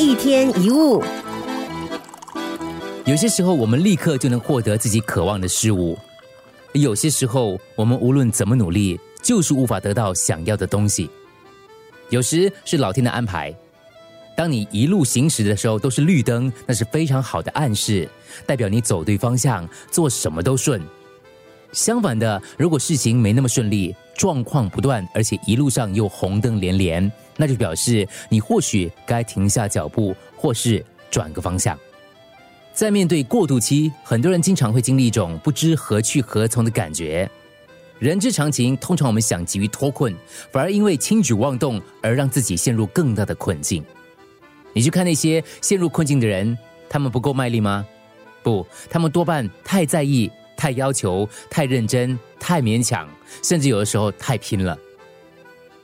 一天一物，有些时候我们立刻就能获得自己渴望的事物；有些时候我们无论怎么努力，就是无法得到想要的东西。有时是老天的安排。当你一路行驶的时候都是绿灯，那是非常好的暗示，代表你走对方向，做什么都顺。相反的，如果事情没那么顺利，状况不断，而且一路上又红灯连连，那就表示你或许该停下脚步，或是转个方向。在面对过渡期，很多人经常会经历一种不知何去何从的感觉。人之常情，通常我们想急于脱困，反而因为轻举妄动而让自己陷入更大的困境。你去看那些陷入困境的人，他们不够卖力吗？不，他们多半太在意、太要求、太认真、太勉强，甚至有的时候太拼了。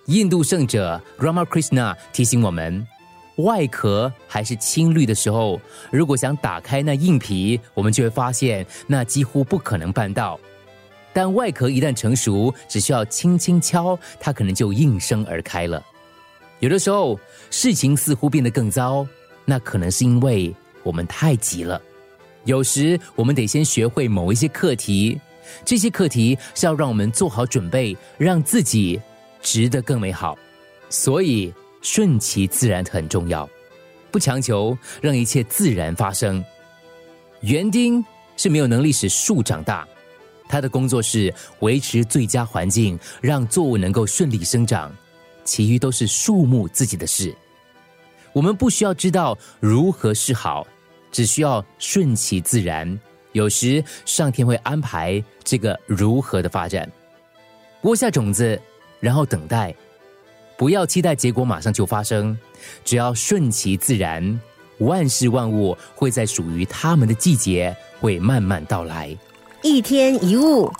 印度圣者 Ramakrishna 提醒我们：外壳还是青绿的时候，如果想打开那硬皮，我们就会发现那几乎不可能办到；但外壳一旦成熟，只需要轻轻敲，它可能就应声而开了。有的时候，事情似乎变得更糟，那可能是因为我们太急了。有时，我们得先学会某一些课题，这些课题是要让我们做好准备，让自己值得更美好。所以，顺其自然很重要，不强求，让一切自然发生。园丁是没有能力使树长大，他的工作是维持最佳环境，让作物能够顺利生长。其余都是树木自己的事，我们不需要知道如何是好，只需要顺其自然。有时上天会安排这个如何的发展，播下种子，然后等待，不要期待结果马上就发生，只要顺其自然，万事万物会在属于他们的季节会慢慢到来。一天一物。